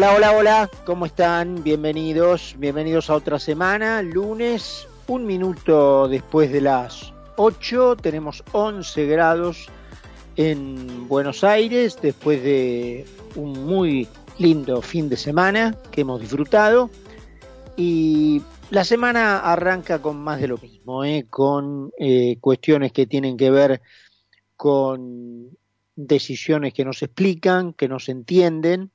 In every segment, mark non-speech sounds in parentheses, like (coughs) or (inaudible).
Hola, hola, hola, ¿cómo están? Bienvenidos, bienvenidos a otra semana, lunes, un minuto después de las 8, tenemos 11 grados en Buenos Aires después de un muy lindo fin de semana que hemos disfrutado y la semana arranca con más de lo mismo, ¿eh? con eh, cuestiones que tienen que ver con decisiones que no se explican, que no se entienden,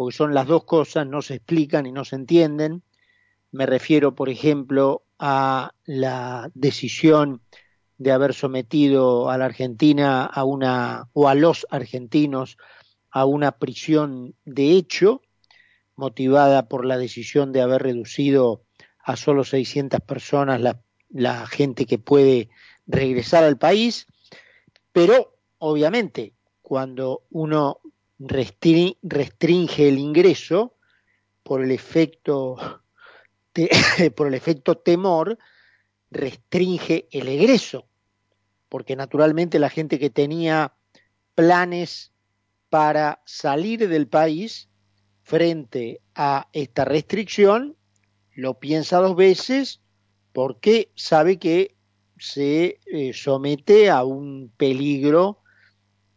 porque son las dos cosas, no se explican y no se entienden. Me refiero, por ejemplo, a la decisión de haber sometido a la Argentina a una o a los argentinos a una prisión de hecho motivada por la decisión de haber reducido a solo 600 personas la, la gente que puede regresar al país, pero obviamente cuando uno restringe el ingreso por el efecto (laughs) por el efecto temor restringe el egreso. Porque naturalmente la gente que tenía planes para salir del país frente a esta restricción lo piensa dos veces porque sabe que se eh, somete a un peligro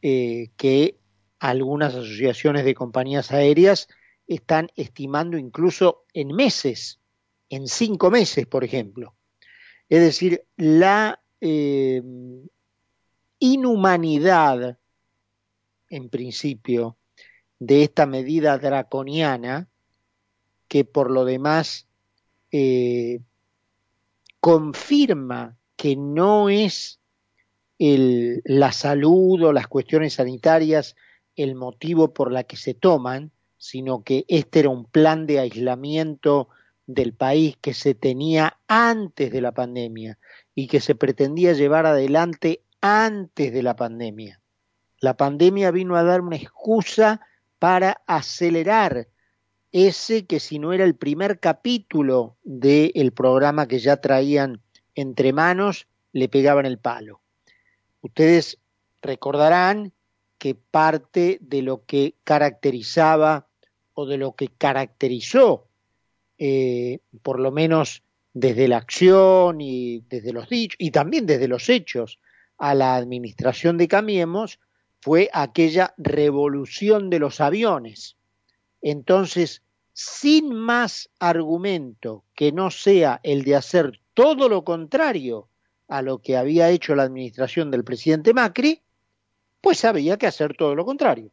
eh, que algunas asociaciones de compañías aéreas están estimando incluso en meses, en cinco meses, por ejemplo. Es decir, la eh, inhumanidad, en principio, de esta medida draconiana, que por lo demás eh, confirma que no es el, la salud o las cuestiones sanitarias el motivo por la que se toman, sino que este era un plan de aislamiento del país que se tenía antes de la pandemia y que se pretendía llevar adelante antes de la pandemia. La pandemia vino a dar una excusa para acelerar ese que si no era el primer capítulo del programa que ya traían entre manos, le pegaban el palo. Ustedes recordarán que parte de lo que caracterizaba o de lo que caracterizó, eh, por lo menos desde la acción y desde los dichos, y también desde los hechos, a la administración de Camiemos, fue aquella revolución de los aviones. Entonces, sin más argumento que no sea el de hacer todo lo contrario a lo que había hecho la administración del presidente Macri, pues había que hacer todo lo contrario.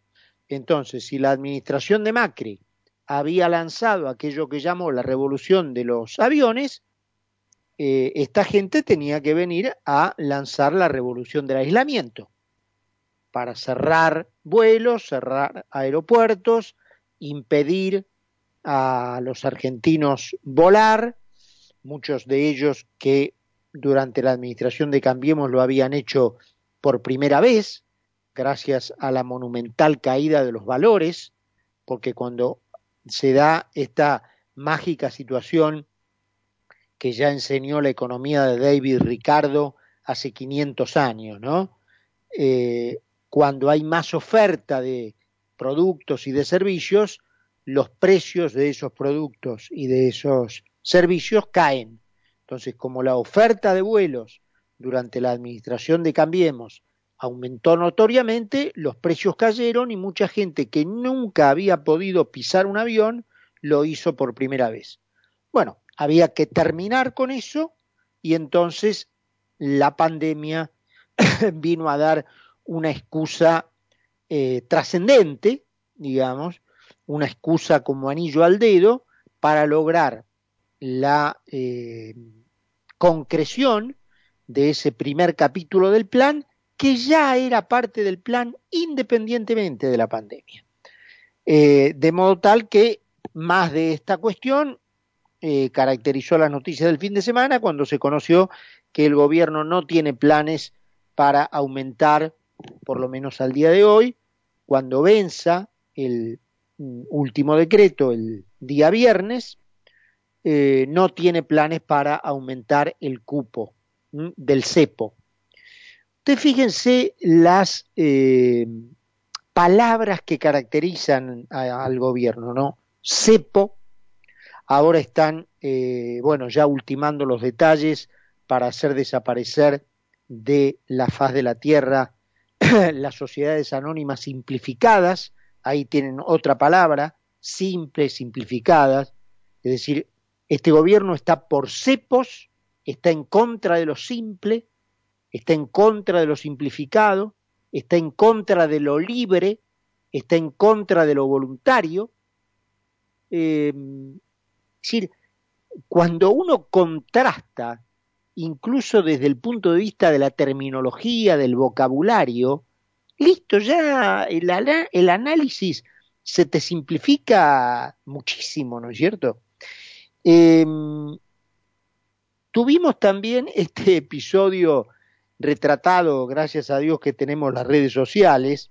Entonces, si la administración de Macri había lanzado aquello que llamó la revolución de los aviones, eh, esta gente tenía que venir a lanzar la revolución del aislamiento para cerrar vuelos, cerrar aeropuertos, impedir a los argentinos volar, muchos de ellos que durante la administración de Cambiemos lo habían hecho por primera vez, gracias a la monumental caída de los valores, porque cuando se da esta mágica situación que ya enseñó la economía de David Ricardo hace 500 años, ¿no? Eh, cuando hay más oferta de productos y de servicios, los precios de esos productos y de esos servicios caen. Entonces, como la oferta de vuelos durante la administración de Cambiemos aumentó notoriamente, los precios cayeron y mucha gente que nunca había podido pisar un avión lo hizo por primera vez. Bueno, había que terminar con eso y entonces la pandemia (coughs) vino a dar una excusa eh, trascendente, digamos, una excusa como anillo al dedo para lograr la eh, concreción de ese primer capítulo del plan que ya era parte del plan independientemente de la pandemia. Eh, de modo tal que más de esta cuestión eh, caracterizó las noticias del fin de semana cuando se conoció que el gobierno no tiene planes para aumentar, por lo menos al día de hoy, cuando venza el mm, último decreto el día viernes, eh, no tiene planes para aumentar el cupo del cepo Fíjense las eh, palabras que caracterizan al gobierno, ¿no? Cepo, ahora están, eh, bueno, ya ultimando los detalles para hacer desaparecer de la faz de la tierra (clears throat) las sociedades anónimas simplificadas, ahí tienen otra palabra, simples, simplificadas, es decir, este gobierno está por cepos, está en contra de lo simple, está en contra de lo simplificado, está en contra de lo libre, está en contra de lo voluntario. Eh, es decir, cuando uno contrasta, incluso desde el punto de vista de la terminología, del vocabulario, listo, ya el, el análisis se te simplifica muchísimo, ¿no es cierto? Em, tuvimos también este episodio retratado, gracias a Dios que tenemos las redes sociales,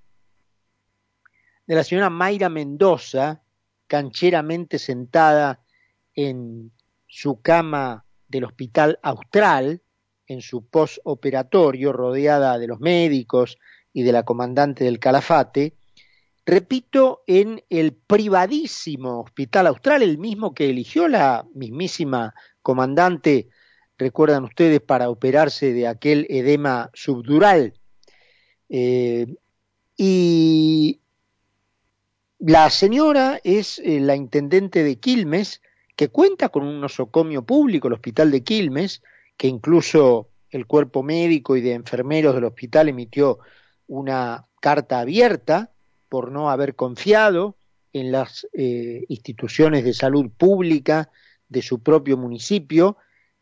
de la señora Mayra Mendoza, cancheramente sentada en su cama del Hospital Austral, en su postoperatorio, rodeada de los médicos y de la comandante del Calafate, repito, en el privadísimo Hospital Austral, el mismo que eligió la mismísima comandante, recuerdan ustedes, para operarse de aquel edema subdural. Eh, y la señora es eh, la intendente de Quilmes, que cuenta con un nosocomio público, el Hospital de Quilmes, que incluso el cuerpo médico y de enfermeros del hospital emitió una carta abierta por no haber confiado en las eh, instituciones de salud pública de su propio municipio,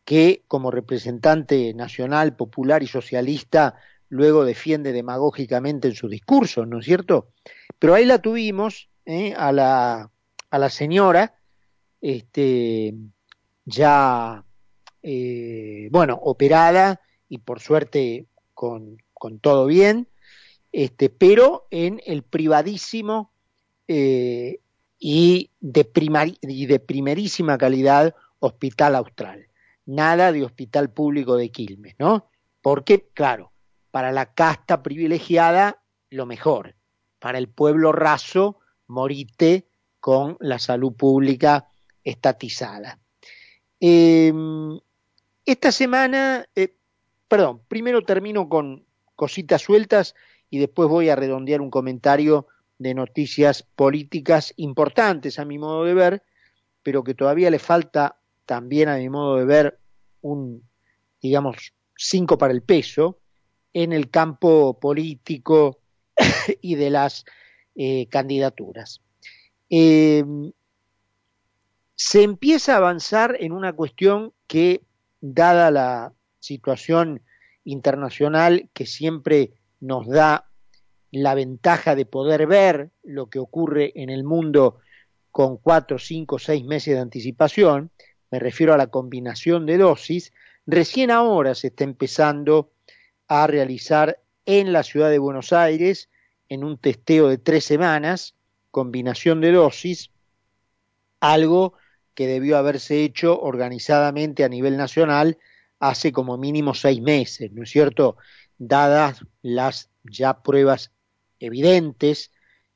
que como representante nacional, popular y socialista luego defiende demagógicamente en su discurso, ¿no es cierto? Pero ahí la tuvimos ¿eh? a, la, señora, este, ya, eh, bueno, operada y por suerte con, con todo bien, este, pero en el privadísimo eh, y, de y de primerísima calidad Hospital Austral. Nada de hospital público de Quilmes, ¿no? Porque, claro, para la casta privilegiada, lo mejor. Para el pueblo raso, morite con la salud pública estatizada. Em, esta semana, eh, perdón, primero termino con cositas sueltas y después voy a redondear un comentario de noticias políticas importantes a mi modo de ver, pero que todavía le falta también a mi modo de ver un, digamos, cinco para el peso en el campo político (coughs) y de las eh, candidaturas. Em, se empieza a avanzar en una cuestión que, dada la situación internacional que siempre nos da la ventaja de poder ver lo que ocurre en el mundo con cuatro, cinco, seis meses de anticipación, me refiero a la combinación de dosis, recién ahora se está empezando a realizar en la ciudad de Buenos Aires, en un testeo de tres semanas, combinación de dosis, algo que debió haberse hecho organizadamente a nivel nacional hace como mínimo seis meses, ¿no es cierto? dadas las ya pruebas evidentes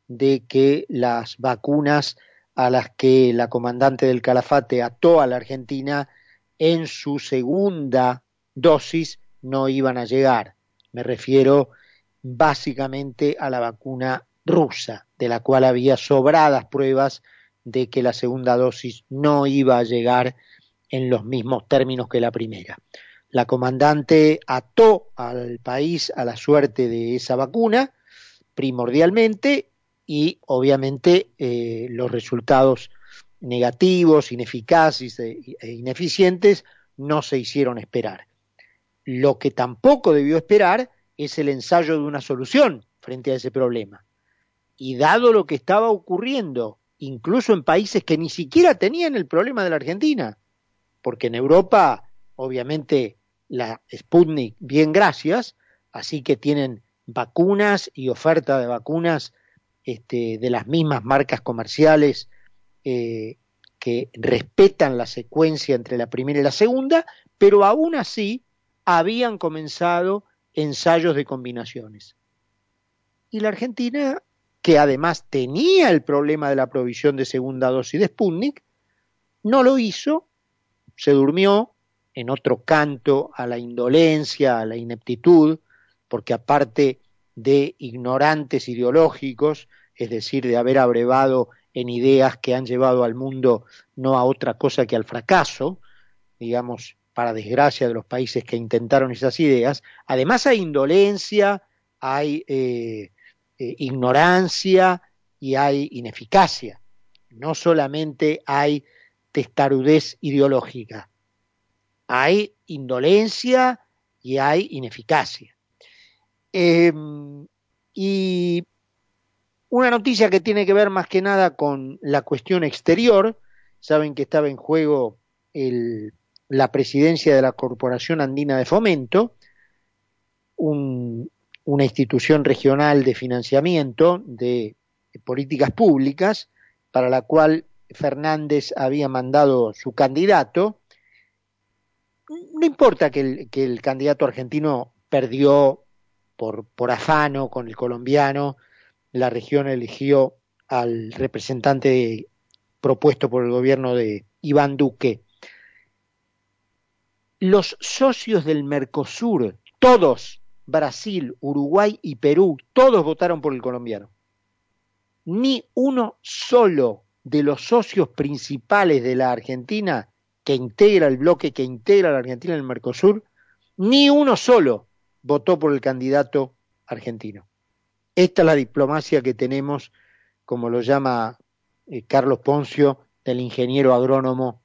de que las vacunas a las que la comandante del Calafate ató a la Argentina en su segunda dosis no iban a llegar. Me refiero básicamente a la vacuna rusa, de la cual había sobradas pruebas de que la segunda dosis no iba a llegar en los mismos términos que la primera. La comandante ató al país a la suerte de esa vacuna, primordialmente, y obviamente eh, los resultados negativos, ineficaces e, e ineficientes no se hicieron esperar. Lo que tampoco debió esperar es el ensayo de una solución frente a ese problema. Y dado lo que estaba ocurriendo, incluso en países que ni siquiera tenían el problema de la Argentina, porque en Europa, obviamente, la Sputnik, bien gracias, así que tienen vacunas y oferta de vacunas este, de las mismas marcas comerciales eh, que respetan la secuencia entre la primera y la segunda, pero aún así habían comenzado ensayos de combinaciones. Y la Argentina que además tenía el problema de la provisión de segunda dosis de Sputnik, no lo hizo, se durmió en otro canto a la indolencia, a la ineptitud, porque aparte de ignorantes ideológicos, es decir, de haber abrevado en ideas que han llevado al mundo no a otra cosa que al fracaso, digamos, para desgracia de los países que intentaron esas ideas, además hay indolencia, hay eh, eh, ignorancia y hay ineficacia. No solamente hay testarudez ideológica, hay indolencia y hay ineficacia. Em, y una noticia que tiene que ver más que nada con la cuestión exterior, saben que estaba en juego la presidencia de la Corporación Andina de Fomento, una institución regional de financiamiento de, políticas públicas, para la cual Fernández había mandado su candidato. No importa que el candidato argentino perdió por, afano con el colombiano, la región eligió al representante propuesto por el gobierno de Iván Duque. Los socios del Mercosur, todos, Brasil, Uruguay y Perú, todos votaron por el colombiano. Ni uno solo de los socios principales de la Argentina que integra el bloque que integra la Argentina en el Mercosur, ni uno solo votó por el candidato argentino. Esta es la diplomacia que tenemos, como lo llama eh, Carlos Poncio, del ingeniero agrónomo,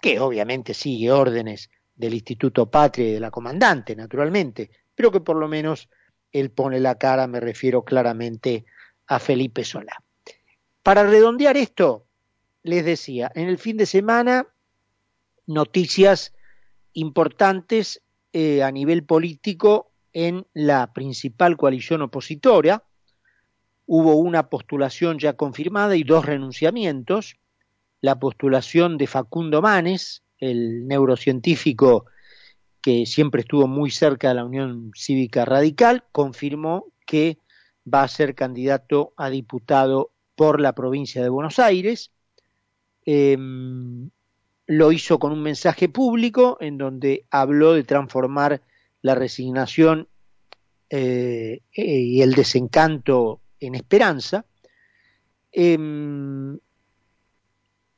que obviamente sigue órdenes del Instituto Patria y de la comandante, naturalmente, pero que por lo menos él pone la cara, me refiero claramente a Felipe Solá. Para redondear esto, les decía, en el fin de semana, noticias importantes eh, a nivel político en la principal coalición opositora. Hubo una postulación ya confirmada y dos renunciamientos. La postulación de Facundo Manes, el neurocientífico que siempre estuvo muy cerca de la Unión Cívica Radical, confirmó que va a ser candidato a diputado por la provincia de Buenos Aires. Em, lo hizo con un mensaje público en donde habló de transformar la resignación eh, eh, y el desencanto en esperanza. Em,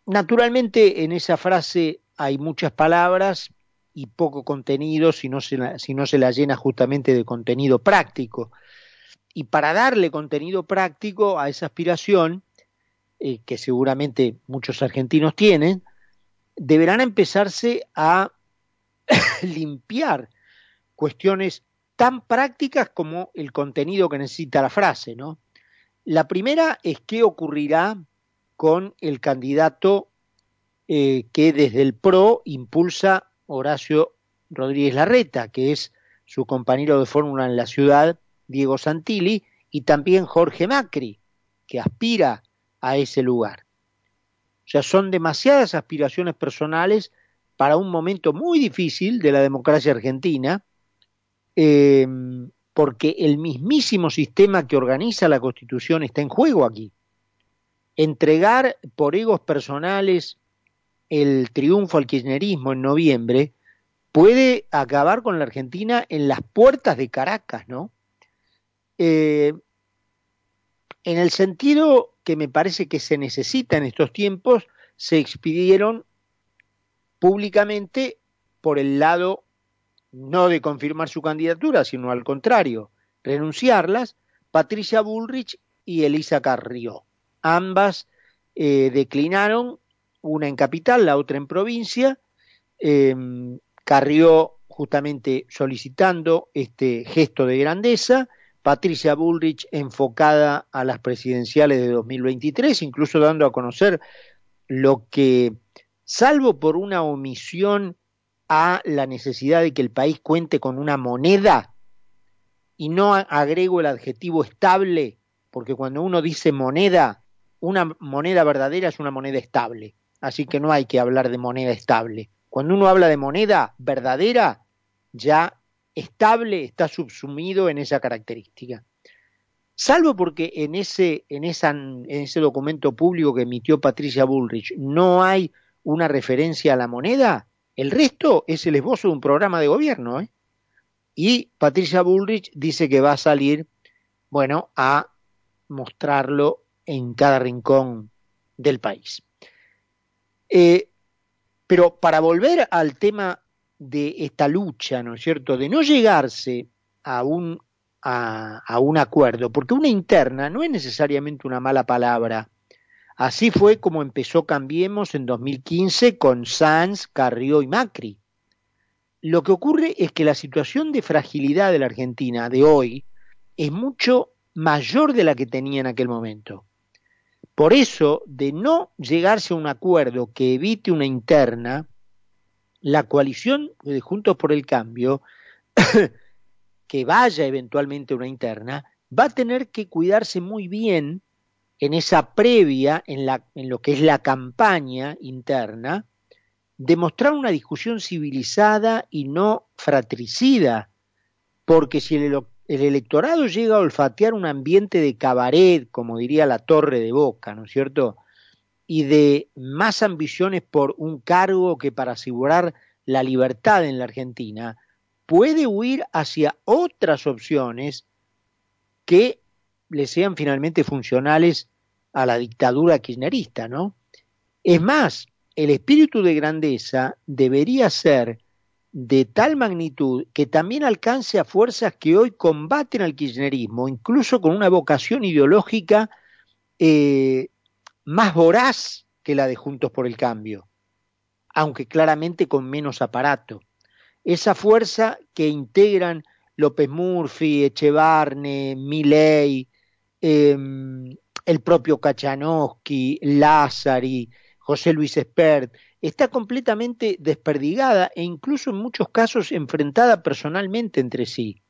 naturalmente en esa frase hay muchas palabras y poco contenido si no, se la, si no se la llena justamente de contenido práctico. Y para darle contenido práctico a esa aspiración, eh, que seguramente muchos argentinos tienen, deberán empezarse a (coughs) limpiar cuestiones tan prácticas como el contenido que necesita la frase, ¿no? La primera es qué ocurrirá con el candidato eh, que desde el PRO impulsa Horacio Rodríguez Larreta, que es su compañero de fórmula en la ciudad, Diego Santilli, y también Jorge Macri, que aspira a ese lugar. O sea, son demasiadas aspiraciones personales para un momento muy difícil de la democracia argentina, eh, porque el mismísimo sistema que organiza la Constitución está en juego aquí. Entregar por egos personales el triunfo al kirchnerismo en noviembre puede acabar con la Argentina en las puertas de Caracas, ¿no? Eh, en el sentido que me parece que se necesita en estos tiempos, se expidieron públicamente por el lado no de confirmar su candidatura, sino al contrario, renunciarlas, Patricia Bullrich y Elisa Carrió. Ambas eh, declinaron, una en capital, la otra en provincia. Em, Carrió justamente solicitando este gesto de grandeza Patricia Bullrich enfocada a las presidenciales de 2023, incluso dando a conocer lo que, salvo por una omisión a la necesidad de que el país cuente con una moneda, y no agrego el adjetivo estable, porque cuando uno dice moneda, una moneda verdadera es una moneda estable, así que no hay que hablar de moneda estable. Cuando uno habla de moneda verdadera, ya estable está subsumido en esa característica. salvo porque en ese, en, en ese documento público que emitió Patricia Bullrich no hay una referencia a la moneda, el resto es el esbozo de un programa de gobierno. ¿eh? Y Patricia Bullrich dice que va a salir, bueno, a mostrarlo en cada rincón del país. Eh, pero para volver al tema de esta lucha, ¿no es cierto?, de no llegarse a un, a, a un acuerdo, porque una interna no es necesariamente una mala palabra. Así fue como empezó Cambiemos en 2015 con Sanz, Carrió y Macri. Lo que ocurre es que la situación de fragilidad de la Argentina de hoy es mucho mayor de la que tenía en aquel momento. Por eso, de no llegarse a un acuerdo que evite una interna, la coalición de Juntos por el Cambio, (coughs) que vaya eventualmente una interna, va a tener que cuidarse muy bien en esa previa, en, la, en lo que es la campaña interna, demostrar una discusión civilizada y no fratricida, porque si el electorado llega a olfatear un ambiente de cabaret, como diría la torre de Boca, ¿no es cierto? Y de más ambiciones por un cargo que para asegurar la libertad en la Argentina, puede huir hacia otras opciones que le sean finalmente funcionales a la dictadura kirchnerista, ¿no? Es más, el espíritu de grandeza debería ser de tal magnitud que también alcance a fuerzas que hoy combaten al kirchnerismo, incluso con una vocación ideológica eh, más voraz que la de Juntos por el Cambio, aunque claramente con menos aparato. Esa fuerza que integran López Murphy, Echevarne, Milei, em, el propio Kachanowski, Lázari, José Luis Espert, está completamente desperdigada e incluso en muchos casos enfrentada personalmente entre sí,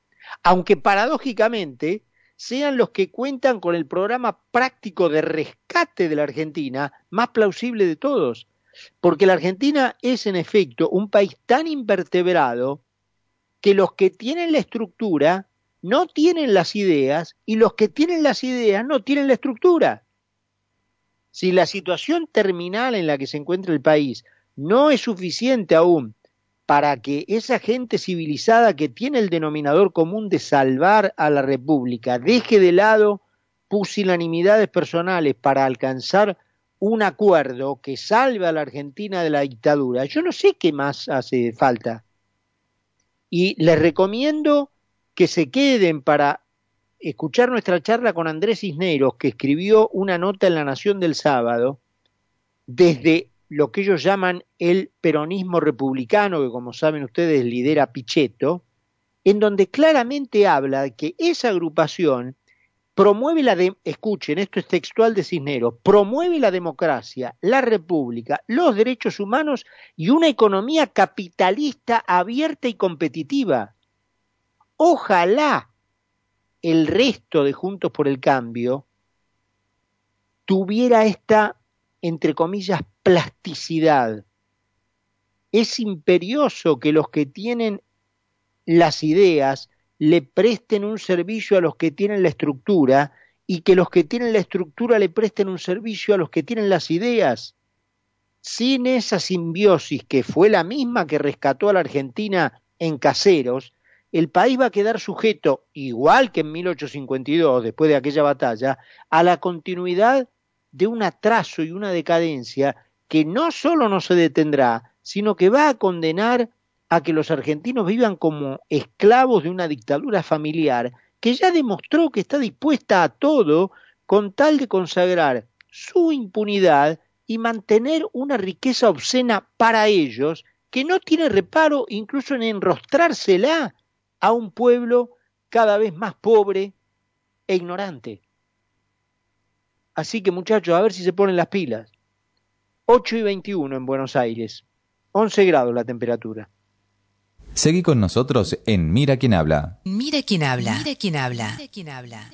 aunque paradójicamente sean los que cuentan con el programa práctico de rescate de la Argentina más plausible de todos, porque la Argentina es en efecto un país tan invertebrado que los que tienen la estructura no tienen las ideas y los que tienen las ideas no tienen la estructura. Si la situación terminal en la que se encuentra el país no es suficiente aún para que esa gente civilizada que tiene el denominador común de salvar a la República deje de lado pusilanimidades personales para alcanzar un acuerdo que salve a la Argentina de la dictadura, yo no sé qué más hace falta. Y les recomiendo que se queden para escuchar nuestra charla con Andrés Cisneros, que escribió una nota en La Nación del sábado, desde lo que ellos llaman el peronismo republicano, que como saben ustedes lidera Pichetto, en donde claramente habla de que esa agrupación promueve la de, escuchen, esto es textual de Cisneros, promueve la democracia, la república, los derechos humanos y una economía capitalista abierta y competitiva. Ojalá el resto de Juntos por el Cambio tuviera esta, entre comillas, plasticidad. Es imperioso que los que tienen las ideas le presten un servicio a los que tienen la estructura y que los que tienen la estructura le presten un servicio a los que tienen las ideas. Sin esa simbiosis que fue la misma que rescató a la Argentina en caseros, el país va a quedar sujeto, igual que en 1852, después de aquella batalla, a la continuidad de un atraso y una decadencia que no solo no se detendrá, sino que va a condenar a que los argentinos vivan como esclavos de una dictadura familiar que ya demostró que está dispuesta a todo con tal de consagrar su impunidad y mantener una riqueza obscena para ellos que no tiene reparo incluso en enrostrársela a un pueblo cada vez más pobre e ignorante. Así que muchachos, a ver si se ponen las pilas. 8 y 21 en Buenos Aires, 11 grados la temperatura. Seguí con nosotros en Mira quién habla. Mira quién habla. Mira quién habla. Mira quién habla.